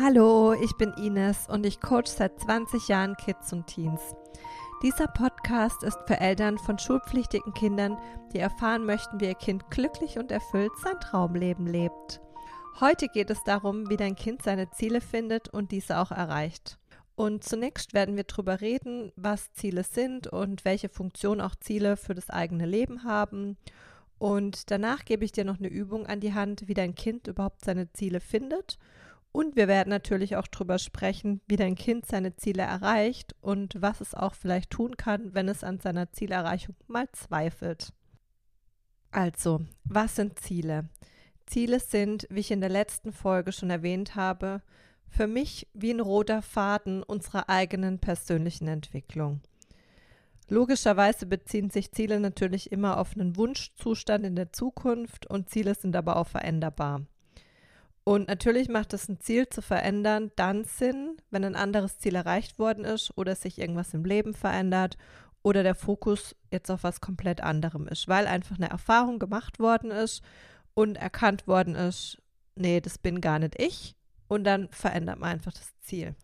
Hallo, ich bin Ines und ich coach seit 20 Jahren Kids und Teens. Dieser Podcast ist für Eltern von schulpflichtigen Kindern, die erfahren möchten, wie ihr Kind glücklich und erfüllt sein Traumleben lebt. Heute geht es darum, wie dein Kind seine Ziele findet und diese auch erreicht. Und zunächst werden wir darüber reden, was Ziele sind und welche Funktion auch Ziele für das eigene Leben haben. Und danach gebe ich dir noch eine Übung an die Hand, wie dein Kind überhaupt seine Ziele findet und wir werden natürlich auch darüber sprechen, wie dein Kind seine Ziele erreicht und was es auch vielleicht tun kann, wenn es an seiner Zielerreichung mal zweifelt. Also, was sind Ziele? Ziele sind, wie ich in der letzten Folge schon erwähnt habe, für mich wie ein roter Faden unserer eigenen persönlichen Entwicklung. Logischerweise beziehen sich Ziele natürlich immer auf einen Wunschzustand in der Zukunft und Ziele sind aber auch veränderbar. Und natürlich macht es ein Ziel zu verändern dann Sinn, wenn ein anderes Ziel erreicht worden ist oder sich irgendwas im Leben verändert oder der Fokus jetzt auf was komplett anderem ist, weil einfach eine Erfahrung gemacht worden ist und erkannt worden ist, nee, das bin gar nicht ich und dann verändert man einfach das Ziel.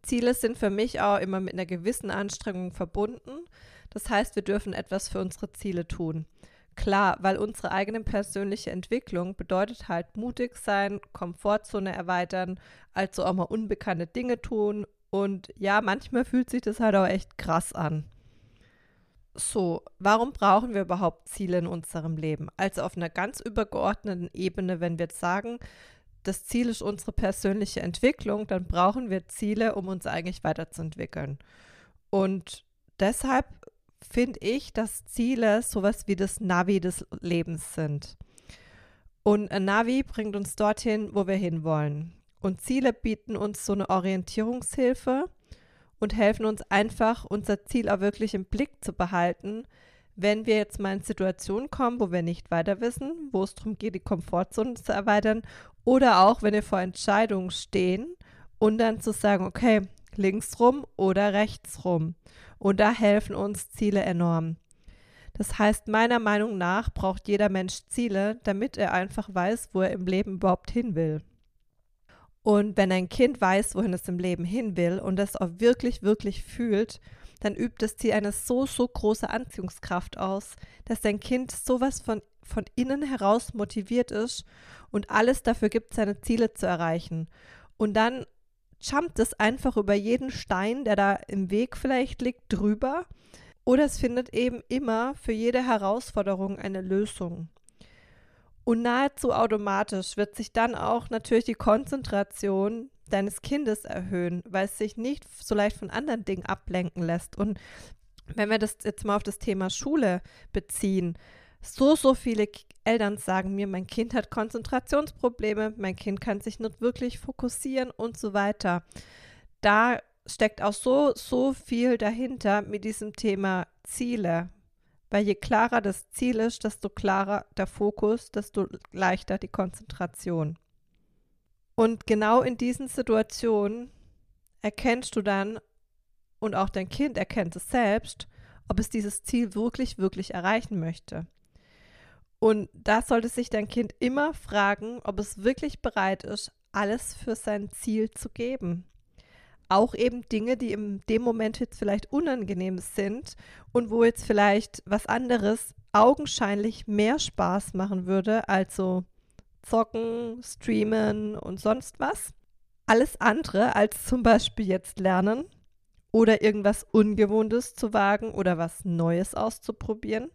Ziele sind für mich auch immer mit einer gewissen Anstrengung verbunden. Das heißt, wir dürfen etwas für unsere Ziele tun. Klar, weil unsere eigene persönliche Entwicklung bedeutet halt mutig sein, Komfortzone erweitern, also auch mal unbekannte Dinge tun. Und ja, manchmal fühlt sich das halt auch echt krass an. So, warum brauchen wir überhaupt Ziele in unserem Leben? Also auf einer ganz übergeordneten Ebene, wenn wir jetzt sagen, das Ziel ist unsere persönliche Entwicklung, dann brauchen wir Ziele, um uns eigentlich weiterzuentwickeln. Und deshalb finde ich, dass Ziele sowas wie das Navi des Lebens sind. Und ein Navi bringt uns dorthin, wo wir hinwollen. Und Ziele bieten uns so eine Orientierungshilfe und helfen uns einfach, unser Ziel auch wirklich im Blick zu behalten, wenn wir jetzt mal in Situationen kommen, wo wir nicht weiter wissen, wo es darum geht, die Komfortzone zu erweitern, oder auch, wenn wir vor Entscheidungen stehen und dann zu sagen, okay, links rum oder rechts rum. Und da helfen uns Ziele enorm. Das heißt, meiner Meinung nach braucht jeder Mensch Ziele, damit er einfach weiß, wo er im Leben überhaupt hin will. Und wenn ein Kind weiß, wohin es im Leben hin will und das auch wirklich, wirklich fühlt, dann übt das Ziel eine so, so große Anziehungskraft aus, dass dein Kind sowas von, von innen heraus motiviert ist und alles dafür gibt, seine Ziele zu erreichen. Und dann jumpt es einfach über jeden Stein, der da im Weg vielleicht liegt, drüber. Oder es findet eben immer für jede Herausforderung eine Lösung. Und nahezu automatisch wird sich dann auch natürlich die Konzentration deines Kindes erhöhen, weil es sich nicht so leicht von anderen Dingen ablenken lässt. Und wenn wir das jetzt mal auf das Thema Schule beziehen, so, so viele Eltern sagen mir, mein Kind hat Konzentrationsprobleme, mein Kind kann sich nicht wirklich fokussieren und so weiter. Da steckt auch so, so viel dahinter mit diesem Thema Ziele. Weil je klarer das Ziel ist, desto klarer der Fokus, desto leichter die Konzentration. Und genau in diesen Situationen erkennst du dann, und auch dein Kind erkennt es selbst, ob es dieses Ziel wirklich, wirklich erreichen möchte. Und da sollte sich dein Kind immer fragen, ob es wirklich bereit ist, alles für sein Ziel zu geben. Auch eben Dinge, die in dem Moment jetzt vielleicht unangenehm sind und wo jetzt vielleicht was anderes augenscheinlich mehr Spaß machen würde, also zocken, streamen und sonst was. Alles andere als zum Beispiel jetzt lernen oder irgendwas Ungewohntes zu wagen oder was Neues auszuprobieren.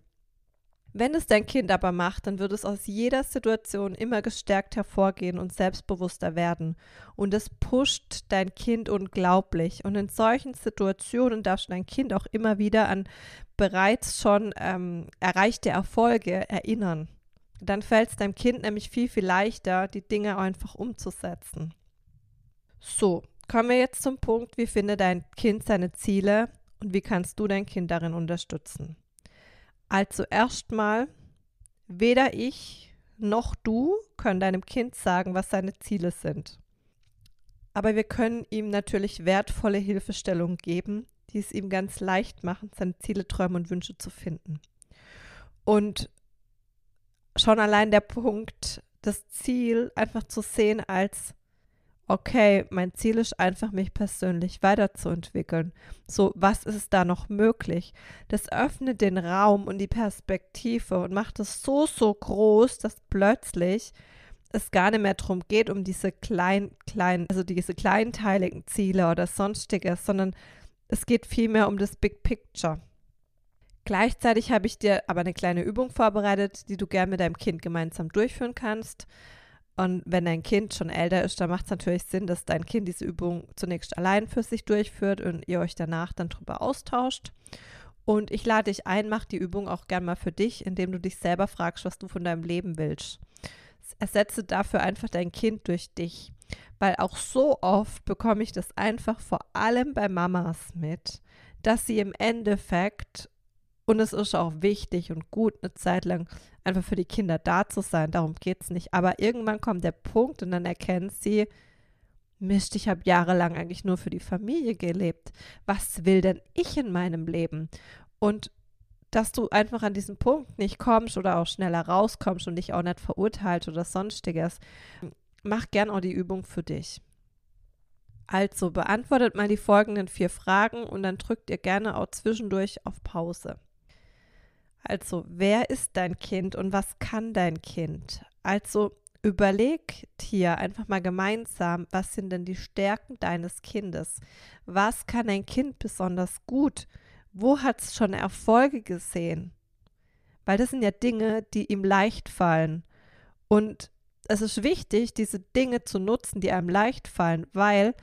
Wenn es dein Kind aber macht, dann wird es aus jeder Situation immer gestärkt hervorgehen und selbstbewusster werden. Und es pusht dein Kind unglaublich. Und in solchen Situationen darfst du dein Kind auch immer wieder an bereits schon ähm, erreichte Erfolge erinnern. Dann fällt es deinem Kind nämlich viel, viel leichter, die Dinge einfach umzusetzen. So, kommen wir jetzt zum Punkt, wie findet dein Kind seine Ziele und wie kannst du dein Kind darin unterstützen? Also erstmal, weder ich noch du können deinem Kind sagen, was seine Ziele sind. Aber wir können ihm natürlich wertvolle Hilfestellungen geben, die es ihm ganz leicht machen, seine Ziele, Träume und Wünsche zu finden. Und schon allein der Punkt, das Ziel einfach zu sehen als, okay, mein Ziel ist einfach, mich persönlich weiterzuentwickeln. So, was ist da noch möglich? Das öffnet den Raum und die Perspektive und macht es so, so groß, dass plötzlich es gar nicht mehr darum geht, um diese kleinen, kleinen, also diese kleinteiligen Ziele oder sonstiges, sondern es geht vielmehr um das Big Picture. Gleichzeitig habe ich dir aber eine kleine Übung vorbereitet, die du gerne mit deinem Kind gemeinsam durchführen kannst. Und wenn dein Kind schon älter ist, dann macht es natürlich Sinn, dass dein Kind diese Übung zunächst allein für sich durchführt und ihr euch danach dann darüber austauscht. Und ich lade dich ein, mach die Übung auch gern mal für dich, indem du dich selber fragst, was du von deinem Leben willst. Ersetze dafür einfach dein Kind durch dich. Weil auch so oft bekomme ich das einfach vor allem bei Mamas mit, dass sie im Endeffekt und es ist auch wichtig und gut, eine Zeit lang einfach für die Kinder da zu sein. Darum geht es nicht. Aber irgendwann kommt der Punkt und dann erkennt sie, Mist, ich habe jahrelang eigentlich nur für die Familie gelebt. Was will denn ich in meinem Leben? Und dass du einfach an diesen Punkt nicht kommst oder auch schneller rauskommst und dich auch nicht verurteilt oder sonstiges, mach gern auch die Übung für dich. Also beantwortet mal die folgenden vier Fragen und dann drückt ihr gerne auch zwischendurch auf Pause. Also, wer ist dein Kind und was kann dein Kind? Also, überleg hier einfach mal gemeinsam, was sind denn die Stärken deines Kindes? Was kann ein Kind besonders gut? Wo hat es schon Erfolge gesehen? Weil das sind ja Dinge, die ihm leicht fallen. Und es ist wichtig, diese Dinge zu nutzen, die einem leicht fallen, weil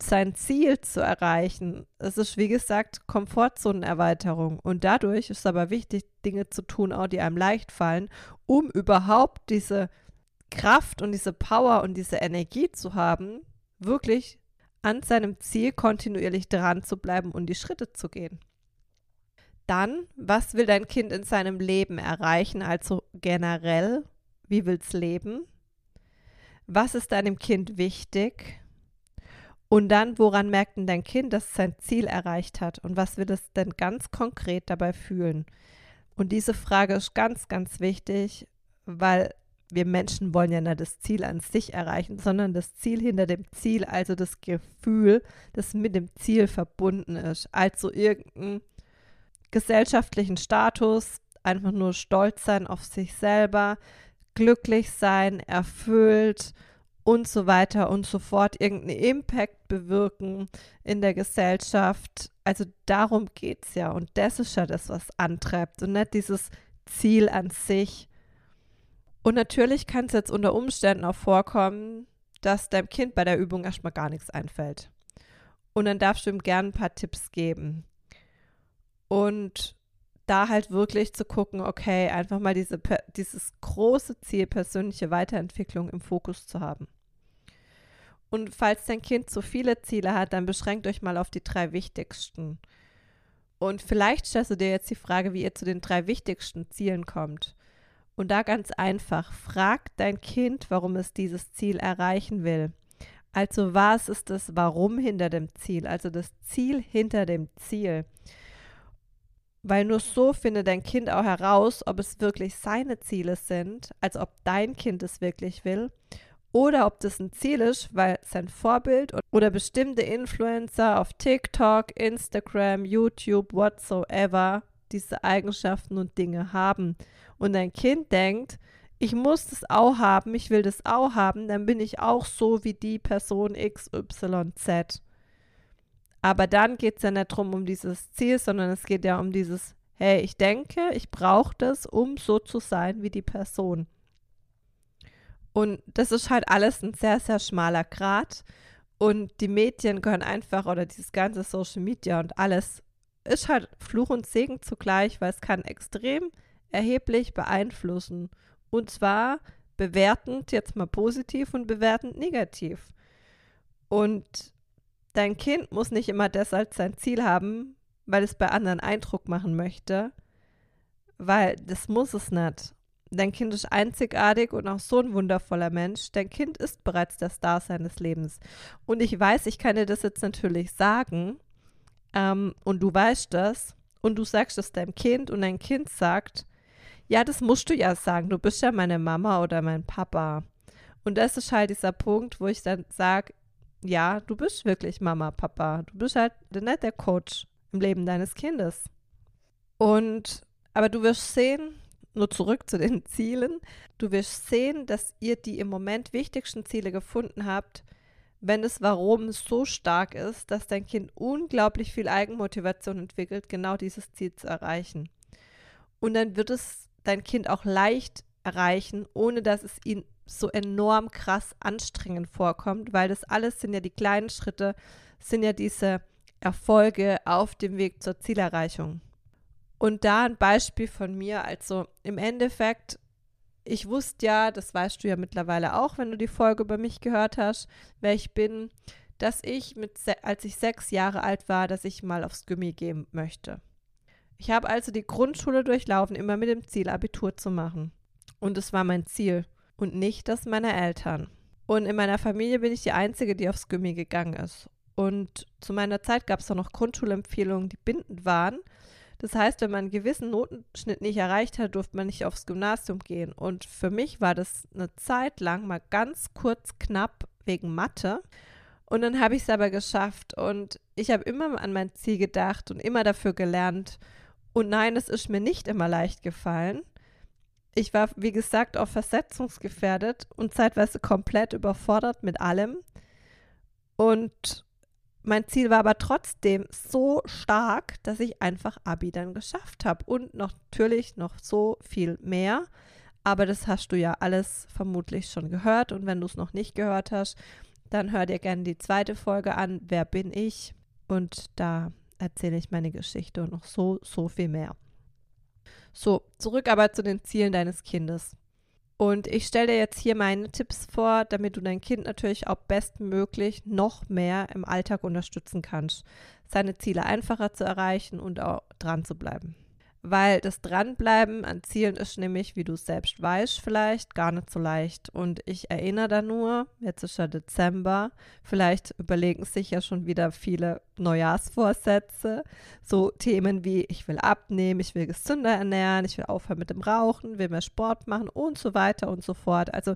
sein Ziel zu erreichen. Es ist, wie gesagt, Komfortzonenerweiterung. Und dadurch ist es aber wichtig, Dinge zu tun, auch die einem leicht fallen, um überhaupt diese Kraft und diese Power und diese Energie zu haben, wirklich an seinem Ziel kontinuierlich dran zu bleiben und die Schritte zu gehen. Dann, was will dein Kind in seinem Leben erreichen? Also generell, wie will es leben? Was ist deinem Kind wichtig? Und dann, woran merkt denn dein Kind, dass es sein Ziel erreicht hat? Und was wird es denn ganz konkret dabei fühlen? Und diese Frage ist ganz, ganz wichtig, weil wir Menschen wollen ja nicht das Ziel an sich erreichen, sondern das Ziel hinter dem Ziel, also das Gefühl, das mit dem Ziel verbunden ist. Also irgendeinen gesellschaftlichen Status, einfach nur stolz sein auf sich selber, glücklich sein, erfüllt und so weiter und so fort, irgendeinen Impact bewirken in der Gesellschaft. Also darum geht es ja. Und das ist ja das, was antreibt und nicht dieses Ziel an sich. Und natürlich kann es jetzt unter Umständen auch vorkommen, dass deinem Kind bei der Übung erstmal gar nichts einfällt. Und dann darfst du ihm gerne ein paar Tipps geben. Und da halt wirklich zu gucken, okay, einfach mal diese, dieses große Ziel persönliche Weiterentwicklung im Fokus zu haben. Und falls dein Kind zu viele Ziele hat, dann beschränkt euch mal auf die drei wichtigsten. Und vielleicht stellst du dir jetzt die Frage, wie ihr zu den drei wichtigsten Zielen kommt. Und da ganz einfach, frag dein Kind, warum es dieses Ziel erreichen will. Also was ist das Warum hinter dem Ziel? Also das Ziel hinter dem Ziel. Weil nur so findet dein Kind auch heraus, ob es wirklich seine Ziele sind, also ob dein Kind es wirklich will oder ob das ein Ziel ist, weil sein Vorbild oder bestimmte Influencer auf TikTok, Instagram, YouTube, whatsoever diese Eigenschaften und Dinge haben. Und dein Kind denkt, ich muss das auch haben, ich will das auch haben, dann bin ich auch so wie die Person XYZ. Aber dann geht es ja nicht darum, um dieses Ziel, sondern es geht ja um dieses, hey, ich denke, ich brauche das, um so zu sein wie die Person. Und das ist halt alles ein sehr, sehr schmaler Grat. Und die Medien gehören einfach, oder dieses ganze Social Media und alles, ist halt Fluch und Segen zugleich, weil es kann extrem erheblich beeinflussen. Und zwar bewertend jetzt mal positiv und bewertend negativ. Und dein Kind muss nicht immer das als sein Ziel haben, weil es bei anderen Eindruck machen möchte, weil das muss es nicht. Dein Kind ist einzigartig und auch so ein wundervoller Mensch. Dein Kind ist bereits der Star seines Lebens. Und ich weiß, ich kann dir das jetzt natürlich sagen. Ähm, und du weißt das. Und du sagst es deinem Kind und dein Kind sagt, ja, das musst du ja sagen. Du bist ja meine Mama oder mein Papa. Und das ist halt dieser Punkt, wo ich dann sage, ja, du bist wirklich Mama, Papa. Du bist halt nicht der Coach im Leben deines Kindes. Und, aber du wirst sehen, nur zurück zu den Zielen, du wirst sehen, dass ihr die im Moment wichtigsten Ziele gefunden habt, wenn das Warum so stark ist, dass dein Kind unglaublich viel Eigenmotivation entwickelt, genau dieses Ziel zu erreichen. Und dann wird es dein Kind auch leicht erreichen, ohne dass es ihn so enorm krass anstrengend vorkommt, weil das alles sind ja die kleinen Schritte, sind ja diese Erfolge auf dem Weg zur Zielerreichung. Und da ein Beispiel von mir, also im Endeffekt ich wusste ja, das weißt du ja mittlerweile auch, wenn du die Folge über mich gehört hast, wer ich bin, dass ich mit, als ich sechs Jahre alt war, dass ich mal aufs Gummi gehen möchte. Ich habe also die Grundschule durchlaufen, immer mit dem Ziel, Abitur zu machen. Und es war mein Ziel und nicht das meiner Eltern. Und in meiner Familie bin ich die Einzige, die aufs Gummi gegangen ist. Und zu meiner Zeit gab es auch noch Grundschulempfehlungen, die bindend waren. Das heißt, wenn man einen gewissen Notenschnitt nicht erreicht hat, durfte man nicht aufs Gymnasium gehen. Und für mich war das eine Zeit lang mal ganz kurz knapp wegen Mathe. Und dann habe ich es aber geschafft. Und ich habe immer an mein Ziel gedacht und immer dafür gelernt. Und nein, es ist mir nicht immer leicht gefallen. Ich war, wie gesagt, auch versetzungsgefährdet und zeitweise komplett überfordert mit allem. Und mein Ziel war aber trotzdem so stark, dass ich einfach Abi dann geschafft habe und noch, natürlich noch so viel mehr. Aber das hast du ja alles vermutlich schon gehört und wenn du es noch nicht gehört hast, dann hör dir gerne die zweite Folge an, Wer bin ich? Und da erzähle ich meine Geschichte und noch so, so viel mehr. So, zurück aber zu den Zielen deines Kindes. Und ich stelle dir jetzt hier meine Tipps vor, damit du dein Kind natürlich auch bestmöglich noch mehr im Alltag unterstützen kannst, seine Ziele einfacher zu erreichen und auch dran zu bleiben weil das Dranbleiben an Zielen ist nämlich, wie du selbst weißt, vielleicht gar nicht so leicht. Und ich erinnere da nur, jetzt ist ja Dezember, vielleicht überlegen sich ja schon wieder viele Neujahrsvorsätze, so Themen wie ich will abnehmen, ich will gesünder ernähren, ich will aufhören mit dem Rauchen, will mehr Sport machen und so weiter und so fort. Also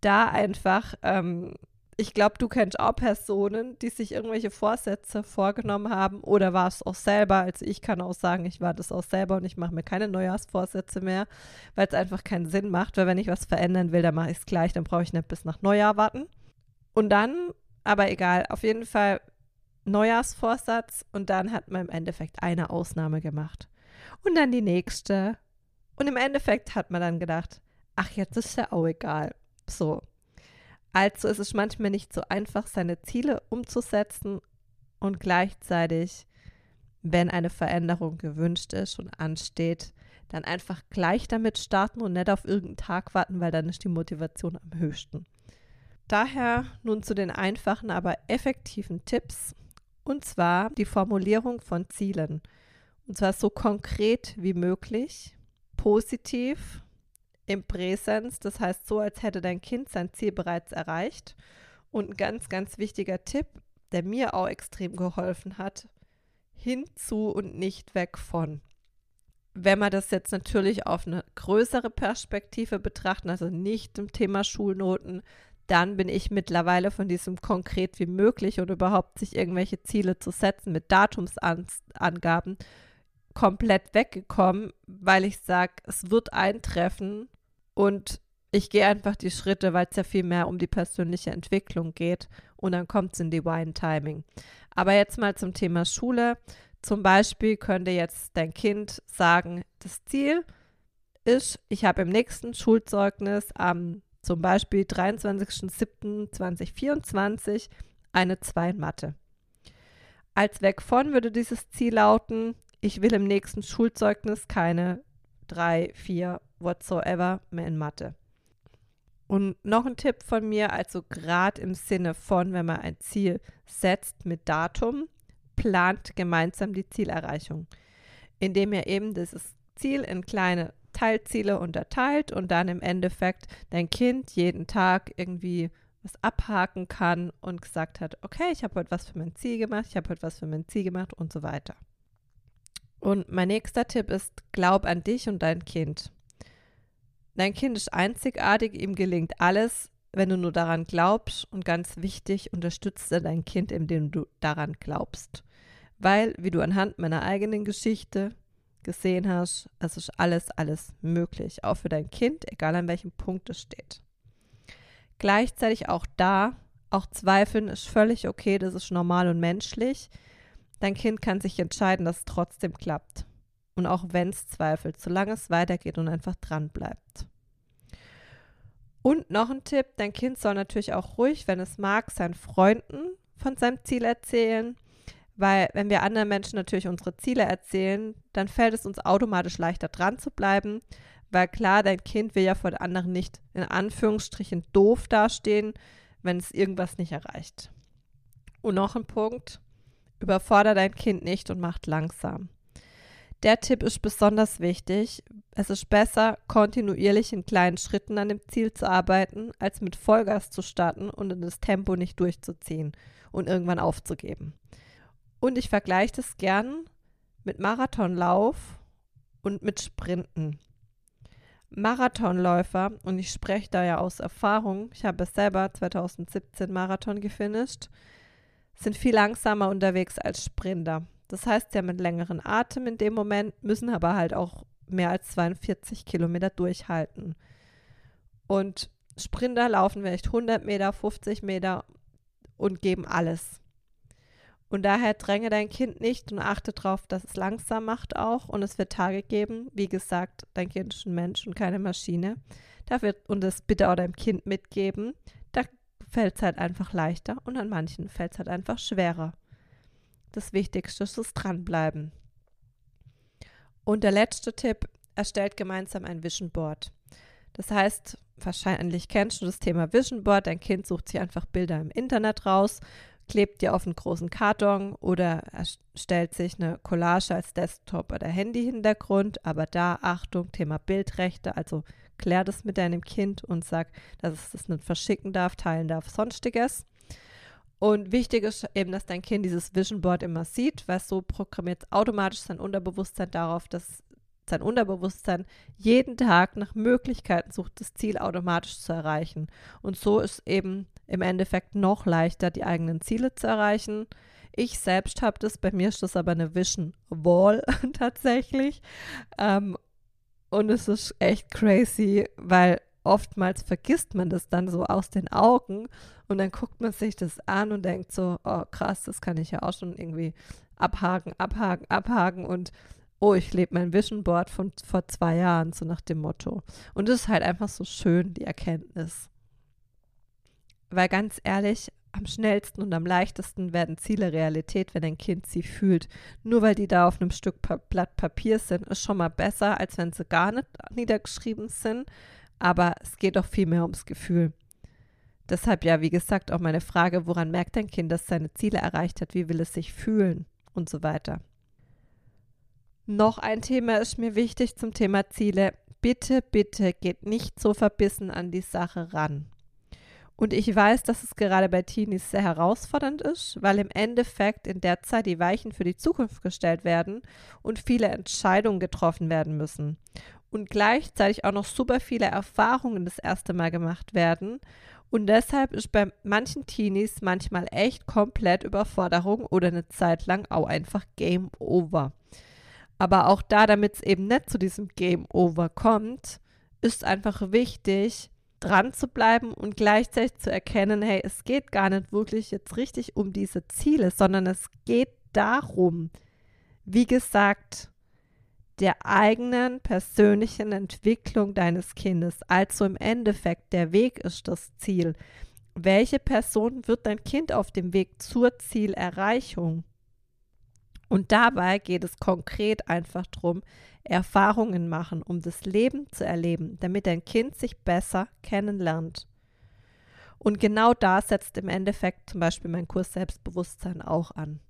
da einfach ähm, ich glaube, du kennst auch Personen, die sich irgendwelche Vorsätze vorgenommen haben oder war es auch selber. Also ich kann auch sagen, ich war das auch selber und ich mache mir keine Neujahrsvorsätze mehr, weil es einfach keinen Sinn macht. Weil wenn ich was verändern will, dann mache ich es gleich, dann brauche ich nicht bis nach Neujahr warten. Und dann, aber egal, auf jeden Fall Neujahrsvorsatz und dann hat man im Endeffekt eine Ausnahme gemacht. Und dann die nächste. Und im Endeffekt hat man dann gedacht, ach, jetzt ist ja auch egal. So, also ist es manchmal nicht so einfach, seine Ziele umzusetzen und gleichzeitig, wenn eine Veränderung gewünscht ist und ansteht, dann einfach gleich damit starten und nicht auf irgendeinen Tag warten, weil dann ist die Motivation am höchsten. Daher nun zu den einfachen, aber effektiven Tipps, und zwar die Formulierung von Zielen. Und zwar so konkret wie möglich, positiv im Präsens, das heißt so, als hätte dein Kind sein Ziel bereits erreicht. Und ein ganz, ganz wichtiger Tipp, der mir auch extrem geholfen hat, hinzu und nicht weg von. Wenn wir das jetzt natürlich auf eine größere Perspektive betrachten, also nicht im Thema Schulnoten, dann bin ich mittlerweile von diesem konkret wie möglich und überhaupt sich irgendwelche Ziele zu setzen mit Datumsangaben komplett weggekommen, weil ich sage, es wird eintreffen und ich gehe einfach die Schritte, weil es ja viel mehr um die persönliche Entwicklung geht. Und dann kommt es in Divine Timing. Aber jetzt mal zum Thema Schule. Zum Beispiel könnte jetzt dein Kind sagen, das Ziel ist, ich habe im nächsten Schulzeugnis am zum Beispiel 23.07.2024 eine 2 in Mathe. Als Weg von würde dieses Ziel lauten, ich will im nächsten Schulzeugnis keine 3, 4 whatsoever mehr in Mathe. Und noch ein Tipp von mir, also gerade im Sinne von, wenn man ein Ziel setzt mit Datum, plant gemeinsam die Zielerreichung, indem ihr eben dieses Ziel in kleine Teilziele unterteilt und dann im Endeffekt dein Kind jeden Tag irgendwie was abhaken kann und gesagt hat, okay, ich habe heute was für mein Ziel gemacht, ich habe heute was für mein Ziel gemacht und so weiter. Und mein nächster Tipp ist, glaub an dich und dein Kind. Dein Kind ist einzigartig, ihm gelingt alles, wenn du nur daran glaubst und ganz wichtig, unterstütze dein Kind, indem du daran glaubst. Weil, wie du anhand meiner eigenen Geschichte gesehen hast, es ist alles, alles möglich, auch für dein Kind, egal an welchem Punkt es steht. Gleichzeitig auch da, auch Zweifeln ist völlig okay, das ist normal und menschlich. Dein Kind kann sich entscheiden, dass es trotzdem klappt. Und auch wenn es zweifelt, solange es weitergeht und einfach dran bleibt. Und noch ein Tipp, dein Kind soll natürlich auch ruhig, wenn es mag, seinen Freunden von seinem Ziel erzählen. Weil wenn wir anderen Menschen natürlich unsere Ziele erzählen, dann fällt es uns automatisch leichter dran zu bleiben. Weil klar, dein Kind will ja vor den anderen nicht in Anführungsstrichen doof dastehen, wenn es irgendwas nicht erreicht. Und noch ein Punkt, überfordere dein Kind nicht und macht langsam. Der Tipp ist besonders wichtig. Es ist besser, kontinuierlich in kleinen Schritten an dem Ziel zu arbeiten, als mit Vollgas zu starten und in das Tempo nicht durchzuziehen und irgendwann aufzugeben. Und ich vergleiche das gern mit Marathonlauf und mit Sprinten. Marathonläufer, und ich spreche da ja aus Erfahrung, ich habe selber 2017 Marathon gefinisht, sind viel langsamer unterwegs als Sprinter. Das heißt, haben einen längeren Atem in dem Moment, müssen aber halt auch mehr als 42 Kilometer durchhalten. Und Sprinter laufen vielleicht 100 Meter, 50 Meter und geben alles. Und daher dränge dein Kind nicht und achte darauf, dass es langsam macht auch. Und es wird Tage geben. Wie gesagt, dein Kind ist ein Mensch und keine Maschine. Da wird, und das bitte auch deinem Kind mitgeben. Da fällt es halt einfach leichter und an manchen fällt es halt einfach schwerer. Das Wichtigste ist das Dranbleiben. Und der letzte Tipp, erstellt gemeinsam ein Vision Board. Das heißt, wahrscheinlich kennst du das Thema Vision Board. Dein Kind sucht sich einfach Bilder im Internet raus, klebt dir auf einen großen Karton oder erstellt sich eine Collage als Desktop- oder Handy-Hintergrund. Aber da, Achtung, Thema Bildrechte, also klär das mit deinem Kind und sag, dass es das nicht verschicken darf, teilen darf, sonstiges. Und wichtig ist eben, dass dein Kind dieses Vision Board immer sieht, weil so programmiert automatisch sein Unterbewusstsein darauf, dass sein Unterbewusstsein jeden Tag nach Möglichkeiten sucht, das Ziel automatisch zu erreichen. Und so ist eben im Endeffekt noch leichter, die eigenen Ziele zu erreichen. Ich selbst habe das, bei mir ist das aber eine Vision Wall tatsächlich. Ähm, und es ist echt crazy, weil oftmals vergisst man das dann so aus den Augen und dann guckt man sich das an und denkt so, oh krass, das kann ich ja auch schon irgendwie abhaken, abhaken, abhaken und oh, ich lebe mein Vision Board von vor zwei Jahren, so nach dem Motto. Und es ist halt einfach so schön, die Erkenntnis. Weil ganz ehrlich, am schnellsten und am leichtesten werden Ziele Realität, wenn ein Kind sie fühlt. Nur weil die da auf einem Stück pa Blatt Papier sind, ist schon mal besser, als wenn sie gar nicht niedergeschrieben sind. Aber es geht doch viel mehr ums Gefühl. Deshalb ja, wie gesagt, auch meine Frage, woran merkt ein Kind, dass seine Ziele erreicht hat, wie will es sich fühlen und so weiter. Noch ein Thema ist mir wichtig zum Thema Ziele. Bitte, bitte geht nicht so verbissen an die Sache ran. Und ich weiß, dass es gerade bei Teenies sehr herausfordernd ist, weil im Endeffekt in der Zeit die Weichen für die Zukunft gestellt werden und viele Entscheidungen getroffen werden müssen. Und gleichzeitig auch noch super viele Erfahrungen das erste Mal gemacht werden. Und deshalb ist bei manchen Teenies manchmal echt komplett Überforderung oder eine Zeit lang auch einfach Game Over. Aber auch da, damit es eben nicht zu diesem Game Over kommt, ist einfach wichtig, dran zu bleiben und gleichzeitig zu erkennen, hey, es geht gar nicht wirklich jetzt richtig um diese Ziele, sondern es geht darum, wie gesagt, der eigenen persönlichen Entwicklung deines Kindes. Also im Endeffekt, der Weg ist das Ziel. Welche Person wird dein Kind auf dem Weg zur Zielerreichung? Und dabei geht es konkret einfach darum, Erfahrungen machen, um das Leben zu erleben, damit dein Kind sich besser kennenlernt. Und genau da setzt im Endeffekt zum Beispiel mein Kurs Selbstbewusstsein auch an.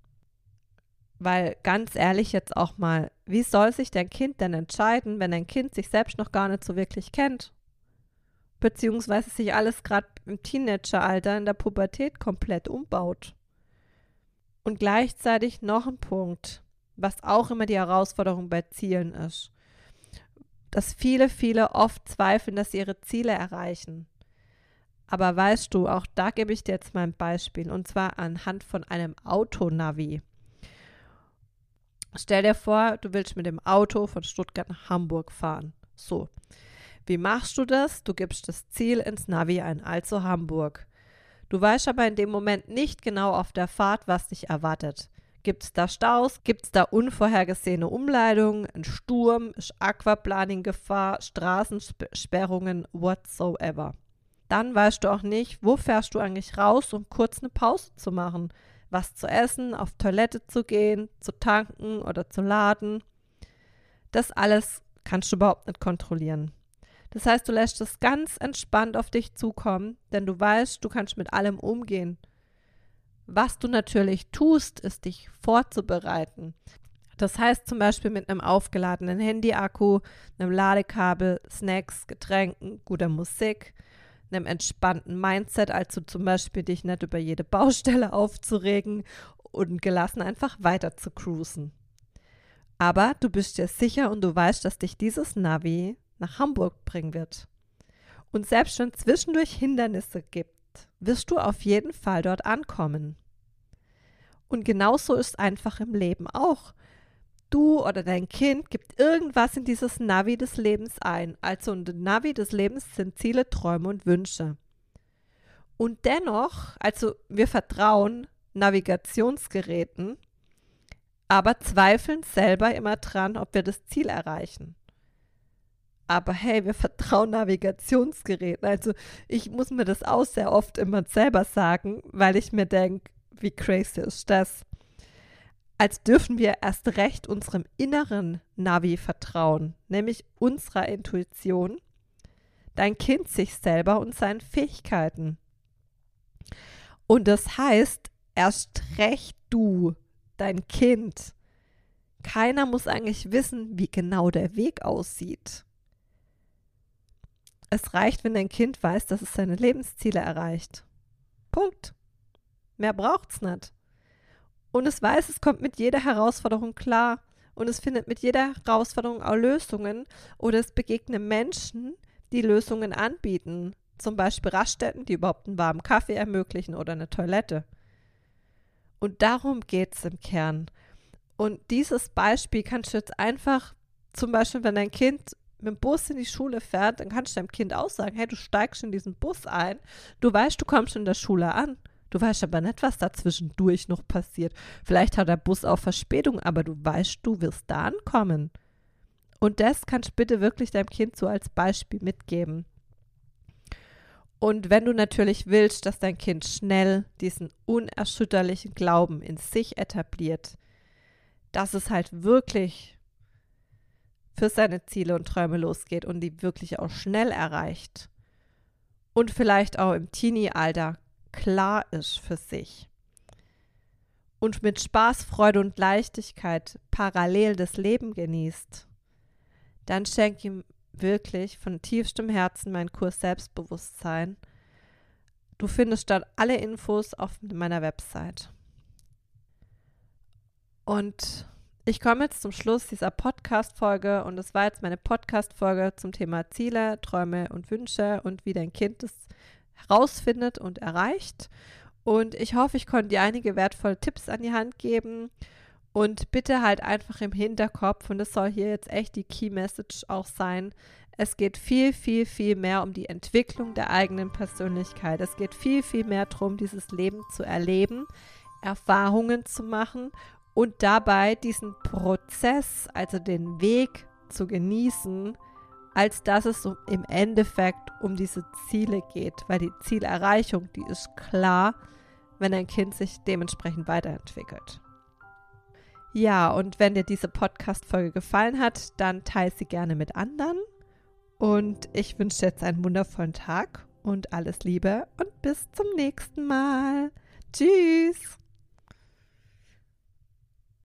Weil ganz ehrlich jetzt auch mal, wie soll sich dein Kind denn entscheiden, wenn dein Kind sich selbst noch gar nicht so wirklich kennt? Beziehungsweise sich alles gerade im Teenageralter in der Pubertät komplett umbaut. Und gleichzeitig noch ein Punkt, was auch immer die Herausforderung bei Zielen ist, dass viele, viele oft zweifeln, dass sie ihre Ziele erreichen. Aber weißt du, auch da gebe ich dir jetzt mal ein Beispiel und zwar anhand von einem Autonavi. Stell dir vor, du willst mit dem Auto von Stuttgart nach Hamburg fahren. So. Wie machst du das? Du gibst das Ziel ins Navi ein, also Hamburg. Du weißt aber in dem Moment nicht genau auf der Fahrt, was dich erwartet. Gibt es da Staus? Gibt es da unvorhergesehene Umleitungen? Ein Sturm? Ist Aquaplaning-Gefahr? Straßensperrungen? Whatsoever. Dann weißt du auch nicht, wo fährst du eigentlich raus, um kurz eine Pause zu machen. Was zu essen, auf Toilette zu gehen, zu tanken oder zu laden. Das alles kannst du überhaupt nicht kontrollieren. Das heißt, du lässt es ganz entspannt auf dich zukommen, denn du weißt, du kannst mit allem umgehen. Was du natürlich tust, ist dich vorzubereiten. Das heißt zum Beispiel mit einem aufgeladenen Handyakku, einem Ladekabel, Snacks, Getränken, guter Musik, einem entspannten Mindset, also zum Beispiel dich nicht über jede Baustelle aufzuregen und gelassen einfach weiter zu cruisen. Aber du bist dir sicher und du weißt, dass dich dieses Navi nach Hamburg bringen wird. Und selbst wenn zwischendurch Hindernisse gibt, wirst du auf jeden Fall dort ankommen. Und genauso ist einfach im Leben auch. Du oder dein Kind gibt irgendwas in dieses Navi des Lebens ein. Also ein Navi des Lebens sind Ziele, Träume und Wünsche. Und dennoch, also wir vertrauen Navigationsgeräten, aber zweifeln selber immer dran, ob wir das Ziel erreichen. Aber hey, wir vertrauen Navigationsgeräten. Also ich muss mir das auch sehr oft immer selber sagen, weil ich mir denke, wie crazy ist das? Als dürfen wir erst recht unserem inneren Navi vertrauen, nämlich unserer Intuition, dein Kind sich selber und seinen Fähigkeiten. Und das heißt, erst recht du, dein Kind. Keiner muss eigentlich wissen, wie genau der Weg aussieht. Es reicht, wenn dein Kind weiß, dass es seine Lebensziele erreicht. Punkt. Mehr braucht's nicht. Und es weiß, es kommt mit jeder Herausforderung klar und es findet mit jeder Herausforderung auch Lösungen oder es begegnet Menschen, die Lösungen anbieten. Zum Beispiel Raststätten, die überhaupt einen warmen Kaffee ermöglichen oder eine Toilette. Und darum geht es im Kern. Und dieses Beispiel kannst du jetzt einfach, zum Beispiel, wenn dein Kind mit dem Bus in die Schule fährt, dann kannst du deinem Kind auch sagen, hey, du steigst in diesen Bus ein, du weißt, du kommst in der Schule an. Du weißt aber nicht, was dazwischendurch noch passiert. Vielleicht hat der Bus auch Verspätung, aber du weißt, du wirst da ankommen. Und das kannst du bitte wirklich deinem Kind so als Beispiel mitgeben. Und wenn du natürlich willst, dass dein Kind schnell diesen unerschütterlichen Glauben in sich etabliert, dass es halt wirklich für seine Ziele und Träume losgeht und die wirklich auch schnell erreicht und vielleicht auch im Teenie-Alter klar ist für sich und mit Spaß, Freude und Leichtigkeit parallel das Leben genießt, dann schenk ihm wirklich von tiefstem Herzen meinen Kurs Selbstbewusstsein. Du findest dort alle Infos auf meiner Website. Und ich komme jetzt zum Schluss dieser Podcast-Folge und es war jetzt meine Podcast-Folge zum Thema Ziele, Träume und Wünsche und wie dein Kind es herausfindet und erreicht. Und ich hoffe, ich konnte dir einige wertvolle Tipps an die Hand geben. Und bitte halt einfach im Hinterkopf, und das soll hier jetzt echt die Key Message auch sein, es geht viel, viel, viel mehr um die Entwicklung der eigenen Persönlichkeit. Es geht viel, viel mehr darum, dieses Leben zu erleben, Erfahrungen zu machen und dabei diesen Prozess, also den Weg zu genießen, als dass es im Endeffekt um diese Ziele geht, weil die Zielerreichung, die ist klar, wenn ein Kind sich dementsprechend weiterentwickelt. Ja, und wenn dir diese Podcast-Folge gefallen hat, dann teile sie gerne mit anderen. Und ich wünsche dir jetzt einen wundervollen Tag und alles Liebe und bis zum nächsten Mal. Tschüss!